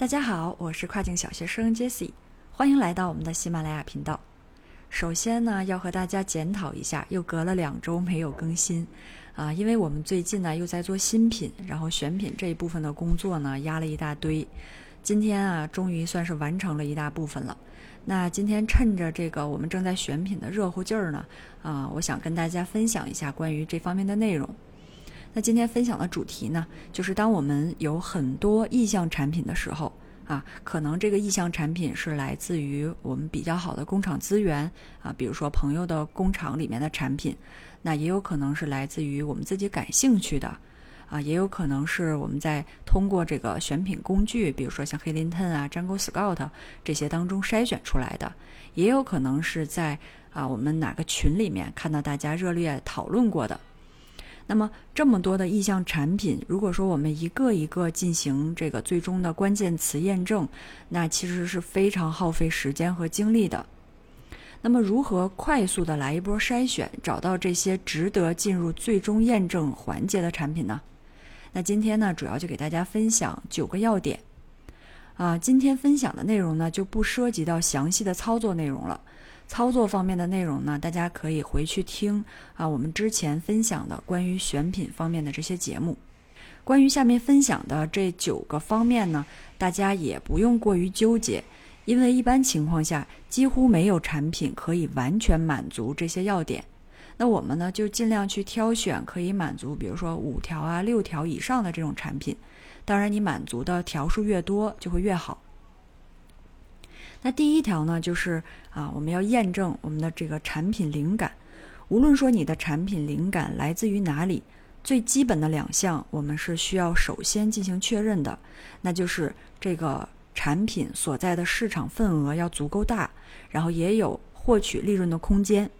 大家好，我是跨境小学生 Jessie，欢迎来到我们的喜马拉雅频道。首先呢，要和大家检讨一下，又隔了两周没有更新啊，因为我们最近呢又在做新品，然后选品这一部分的工作呢压了一大堆。今天啊，终于算是完成了一大部分了。那今天趁着这个我们正在选品的热乎劲儿呢，啊，我想跟大家分享一下关于这方面的内容。那今天分享的主题呢，就是当我们有很多意向产品的时候，啊，可能这个意向产品是来自于我们比较好的工厂资源啊，比如说朋友的工厂里面的产品，那也有可能是来自于我们自己感兴趣的，啊，也有可能是我们在通过这个选品工具，比如说像黑林顿啊、Jungle Scout 这些当中筛选出来的，也有可能是在啊我们哪个群里面看到大家热烈讨论过的。那么这么多的意向产品，如果说我们一个一个进行这个最终的关键词验证，那其实是非常耗费时间和精力的。那么如何快速的来一波筛选，找到这些值得进入最终验证环节的产品呢？那今天呢，主要就给大家分享九个要点。啊，今天分享的内容呢，就不涉及到详细的操作内容了。操作方面的内容呢，大家可以回去听啊，我们之前分享的关于选品方面的这些节目。关于下面分享的这九个方面呢，大家也不用过于纠结，因为一般情况下几乎没有产品可以完全满足这些要点。那我们呢，就尽量去挑选可以满足，比如说五条啊、六条以上的这种产品。当然，你满足的条数越多，就会越好。那第一条呢，就是啊，我们要验证我们的这个产品灵感。无论说你的产品灵感来自于哪里，最基本的两项我们是需要首先进行确认的，那就是这个产品所在的市场份额要足够大，然后也有获取利润的空间。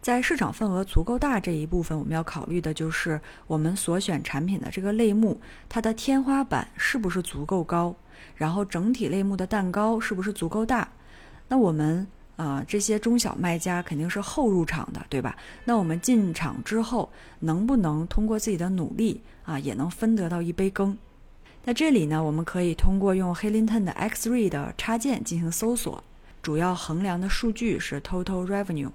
在市场份额足够大这一部分，我们要考虑的就是我们所选产品的这个类目，它的天花板是不是足够高。然后整体类目的蛋糕是不是足够大？那我们啊这些中小卖家肯定是后入场的，对吧？那我们进场之后能不能通过自己的努力啊也能分得到一杯羹？那这里呢，我们可以通过用 Helinton 的 X-ray 的插件进行搜索，主要衡量的数据是 Total Revenue。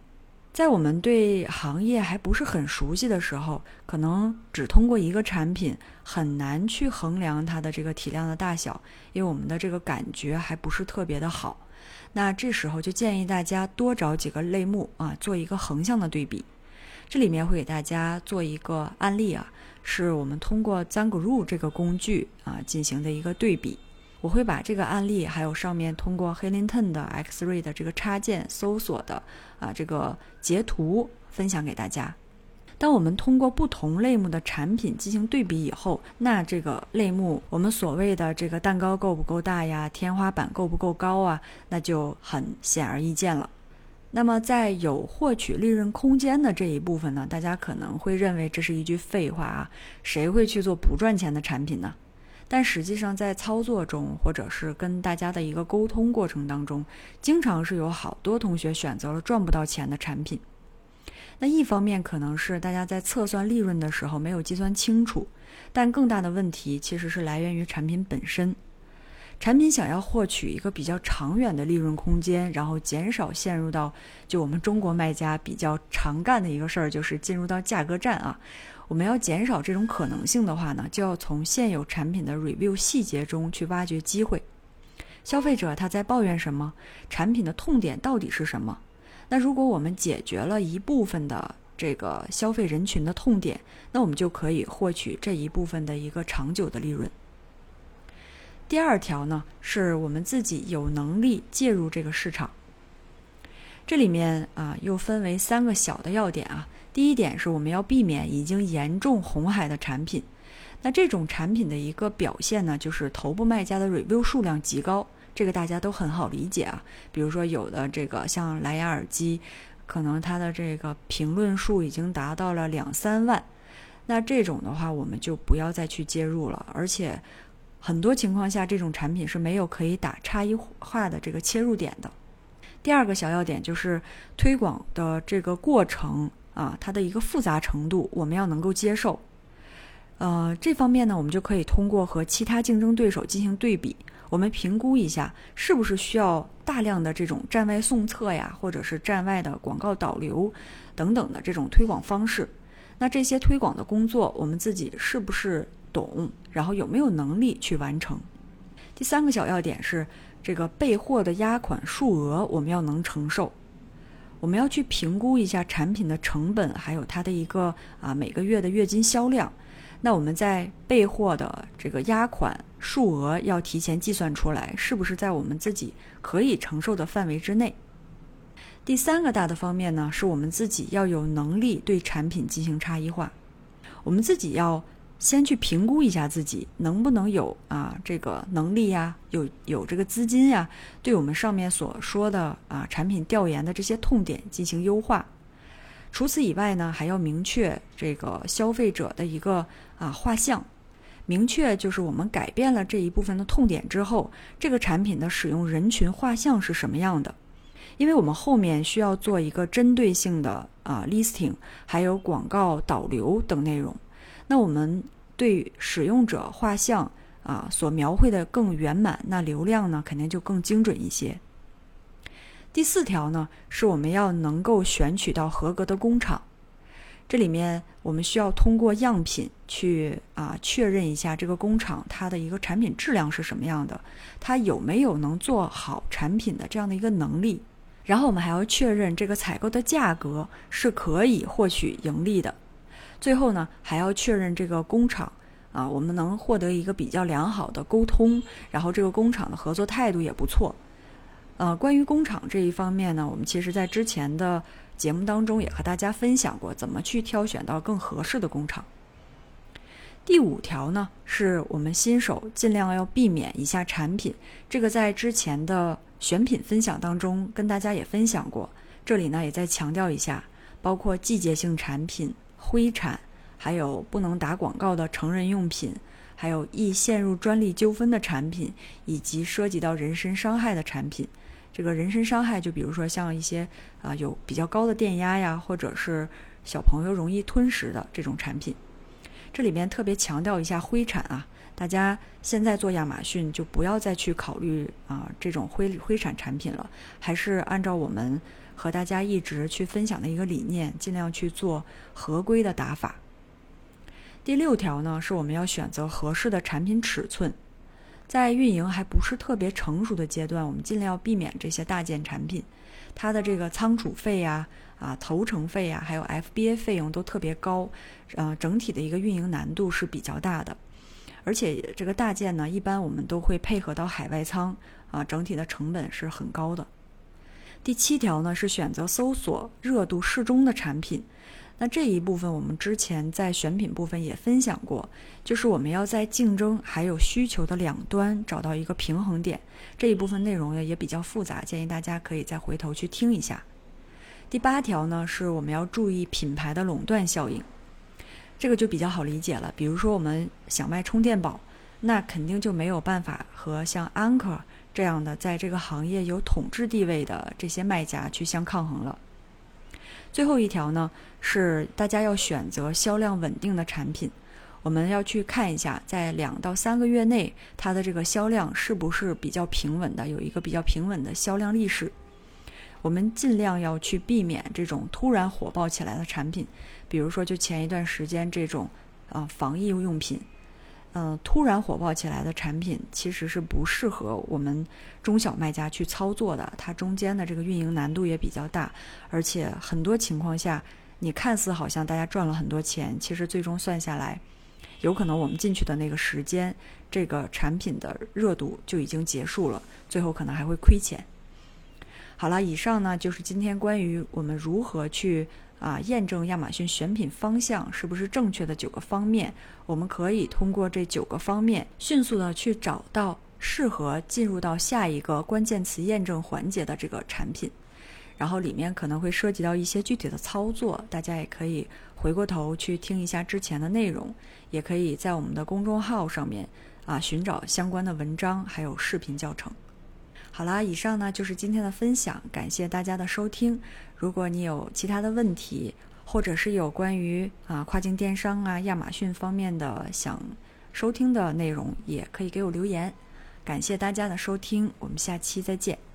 在我们对行业还不是很熟悉的时候，可能只通过一个产品很难去衡量它的这个体量的大小，因为我们的这个感觉还不是特别的好。那这时候就建议大家多找几个类目啊，做一个横向的对比。这里面会给大家做一个案例啊，是我们通过 Zangru 这个工具啊进行的一个对比。我会把这个案例，还有上面通过 Helinton 的 X-ray 的这个插件搜索的啊这个截图分享给大家。当我们通过不同类目的产品进行对比以后，那这个类目我们所谓的这个蛋糕够不够大呀？天花板够不够高啊？那就很显而易见了。那么在有获取利润空间的这一部分呢，大家可能会认为这是一句废话啊，谁会去做不赚钱的产品呢？但实际上，在操作中，或者是跟大家的一个沟通过程当中，经常是有好多同学选择了赚不到钱的产品。那一方面可能是大家在测算利润的时候没有计算清楚，但更大的问题其实是来源于产品本身。产品想要获取一个比较长远的利润空间，然后减少陷入到就我们中国卖家比较常干的一个事儿，就是进入到价格战啊。我们要减少这种可能性的话呢，就要从现有产品的 review 细节中去挖掘机会。消费者他在抱怨什么？产品的痛点到底是什么？那如果我们解决了一部分的这个消费人群的痛点，那我们就可以获取这一部分的一个长久的利润。第二条呢，是我们自己有能力介入这个市场。这里面啊，又分为三个小的要点啊。第一点是我们要避免已经严重红海的产品，那这种产品的一个表现呢，就是头部卖家的 review 数量极高，这个大家都很好理解啊。比如说有的这个像蓝牙耳机，可能它的这个评论数已经达到了两三万，那这种的话我们就不要再去介入了，而且很多情况下这种产品是没有可以打差异化的这个切入点的。第二个小要点就是推广的这个过程。啊，它的一个复杂程度，我们要能够接受。呃，这方面呢，我们就可以通过和其他竞争对手进行对比，我们评估一下是不是需要大量的这种站外送测呀，或者是站外的广告导流等等的这种推广方式。那这些推广的工作，我们自己是不是懂？然后有没有能力去完成？第三个小要点是，这个备货的压款数额我们要能承受。我们要去评估一下产品的成本，还有它的一个啊每个月的月均销量。那我们在备货的这个压款数额要提前计算出来，是不是在我们自己可以承受的范围之内？第三个大的方面呢，是我们自己要有能力对产品进行差异化。我们自己要先去评估一下自己能不能有啊这个能力呀，有有这个资金呀，对我们上面所说的啊产品调研的这些痛点进行优化。除此以外呢，还要明确这个消费者的一个啊画像，明确就是我们改变了这一部分的痛点之后，这个产品的使用人群画像是什么样的？因为我们后面需要做一个针对性的啊 listing，还有广告导流等内容。那我们对使用者画像啊所描绘的更圆满，那流量呢肯定就更精准一些。第四条呢，是我们要能够选取到合格的工厂。这里面我们需要通过样品去啊确认一下这个工厂它的一个产品质量是什么样的，它有没有能做好产品的这样的一个能力。然后我们还要确认这个采购的价格是可以获取盈利的。最后呢，还要确认这个工厂啊，我们能获得一个比较良好的沟通，然后这个工厂的合作态度也不错。呃，关于工厂这一方面呢，我们其实在之前的节目当中也和大家分享过，怎么去挑选到更合适的工厂。第五条呢，是我们新手尽量要避免一下产品，这个在之前的选品分享当中跟大家也分享过，这里呢也再强调一下，包括季节性产品、灰产，还有不能打广告的成人用品。还有易陷入专利纠纷的产品，以及涉及到人身伤害的产品。这个人身伤害，就比如说像一些啊有比较高的电压呀，或者是小朋友容易吞食的这种产品。这里面特别强调一下灰产啊，大家现在做亚马逊就不要再去考虑啊这种灰灰产产品了，还是按照我们和大家一直去分享的一个理念，尽量去做合规的打法。第六条呢，是我们要选择合适的产品尺寸，在运营还不是特别成熟的阶段，我们尽量避免这些大件产品，它的这个仓储费呀、啊投成费呀，还有 FBA 费用都特别高，呃，整体的一个运营难度是比较大的。而且这个大件呢，一般我们都会配合到海外仓，啊，整体的成本是很高的。第七条呢，是选择搜索热度适中的产品。那这一部分我们之前在选品部分也分享过，就是我们要在竞争还有需求的两端找到一个平衡点。这一部分内容呢也比较复杂，建议大家可以再回头去听一下。第八条呢是我们要注意品牌的垄断效应，这个就比较好理解了。比如说我们想卖充电宝，那肯定就没有办法和像安克这样的在这个行业有统治地位的这些卖家去相抗衡了。最后一条呢，是大家要选择销量稳定的产品。我们要去看一下，在两到三个月内，它的这个销量是不是比较平稳的，有一个比较平稳的销量历史。我们尽量要去避免这种突然火爆起来的产品，比如说就前一段时间这种啊防疫用品。嗯，突然火爆起来的产品其实是不适合我们中小卖家去操作的，它中间的这个运营难度也比较大，而且很多情况下，你看似好像大家赚了很多钱，其实最终算下来，有可能我们进去的那个时间，这个产品的热度就已经结束了，最后可能还会亏钱。好了，以上呢就是今天关于我们如何去。啊，验证亚马逊选品方向是不是正确的九个方面，我们可以通过这九个方面迅速的去找到适合进入到下一个关键词验证环节的这个产品，然后里面可能会涉及到一些具体的操作，大家也可以回过头去听一下之前的内容，也可以在我们的公众号上面啊寻找相关的文章还有视频教程。好啦，以上呢就是今天的分享，感谢大家的收听。如果你有其他的问题，或者是有关于啊跨境电商啊亚马逊方面的想收听的内容，也可以给我留言。感谢大家的收听，我们下期再见。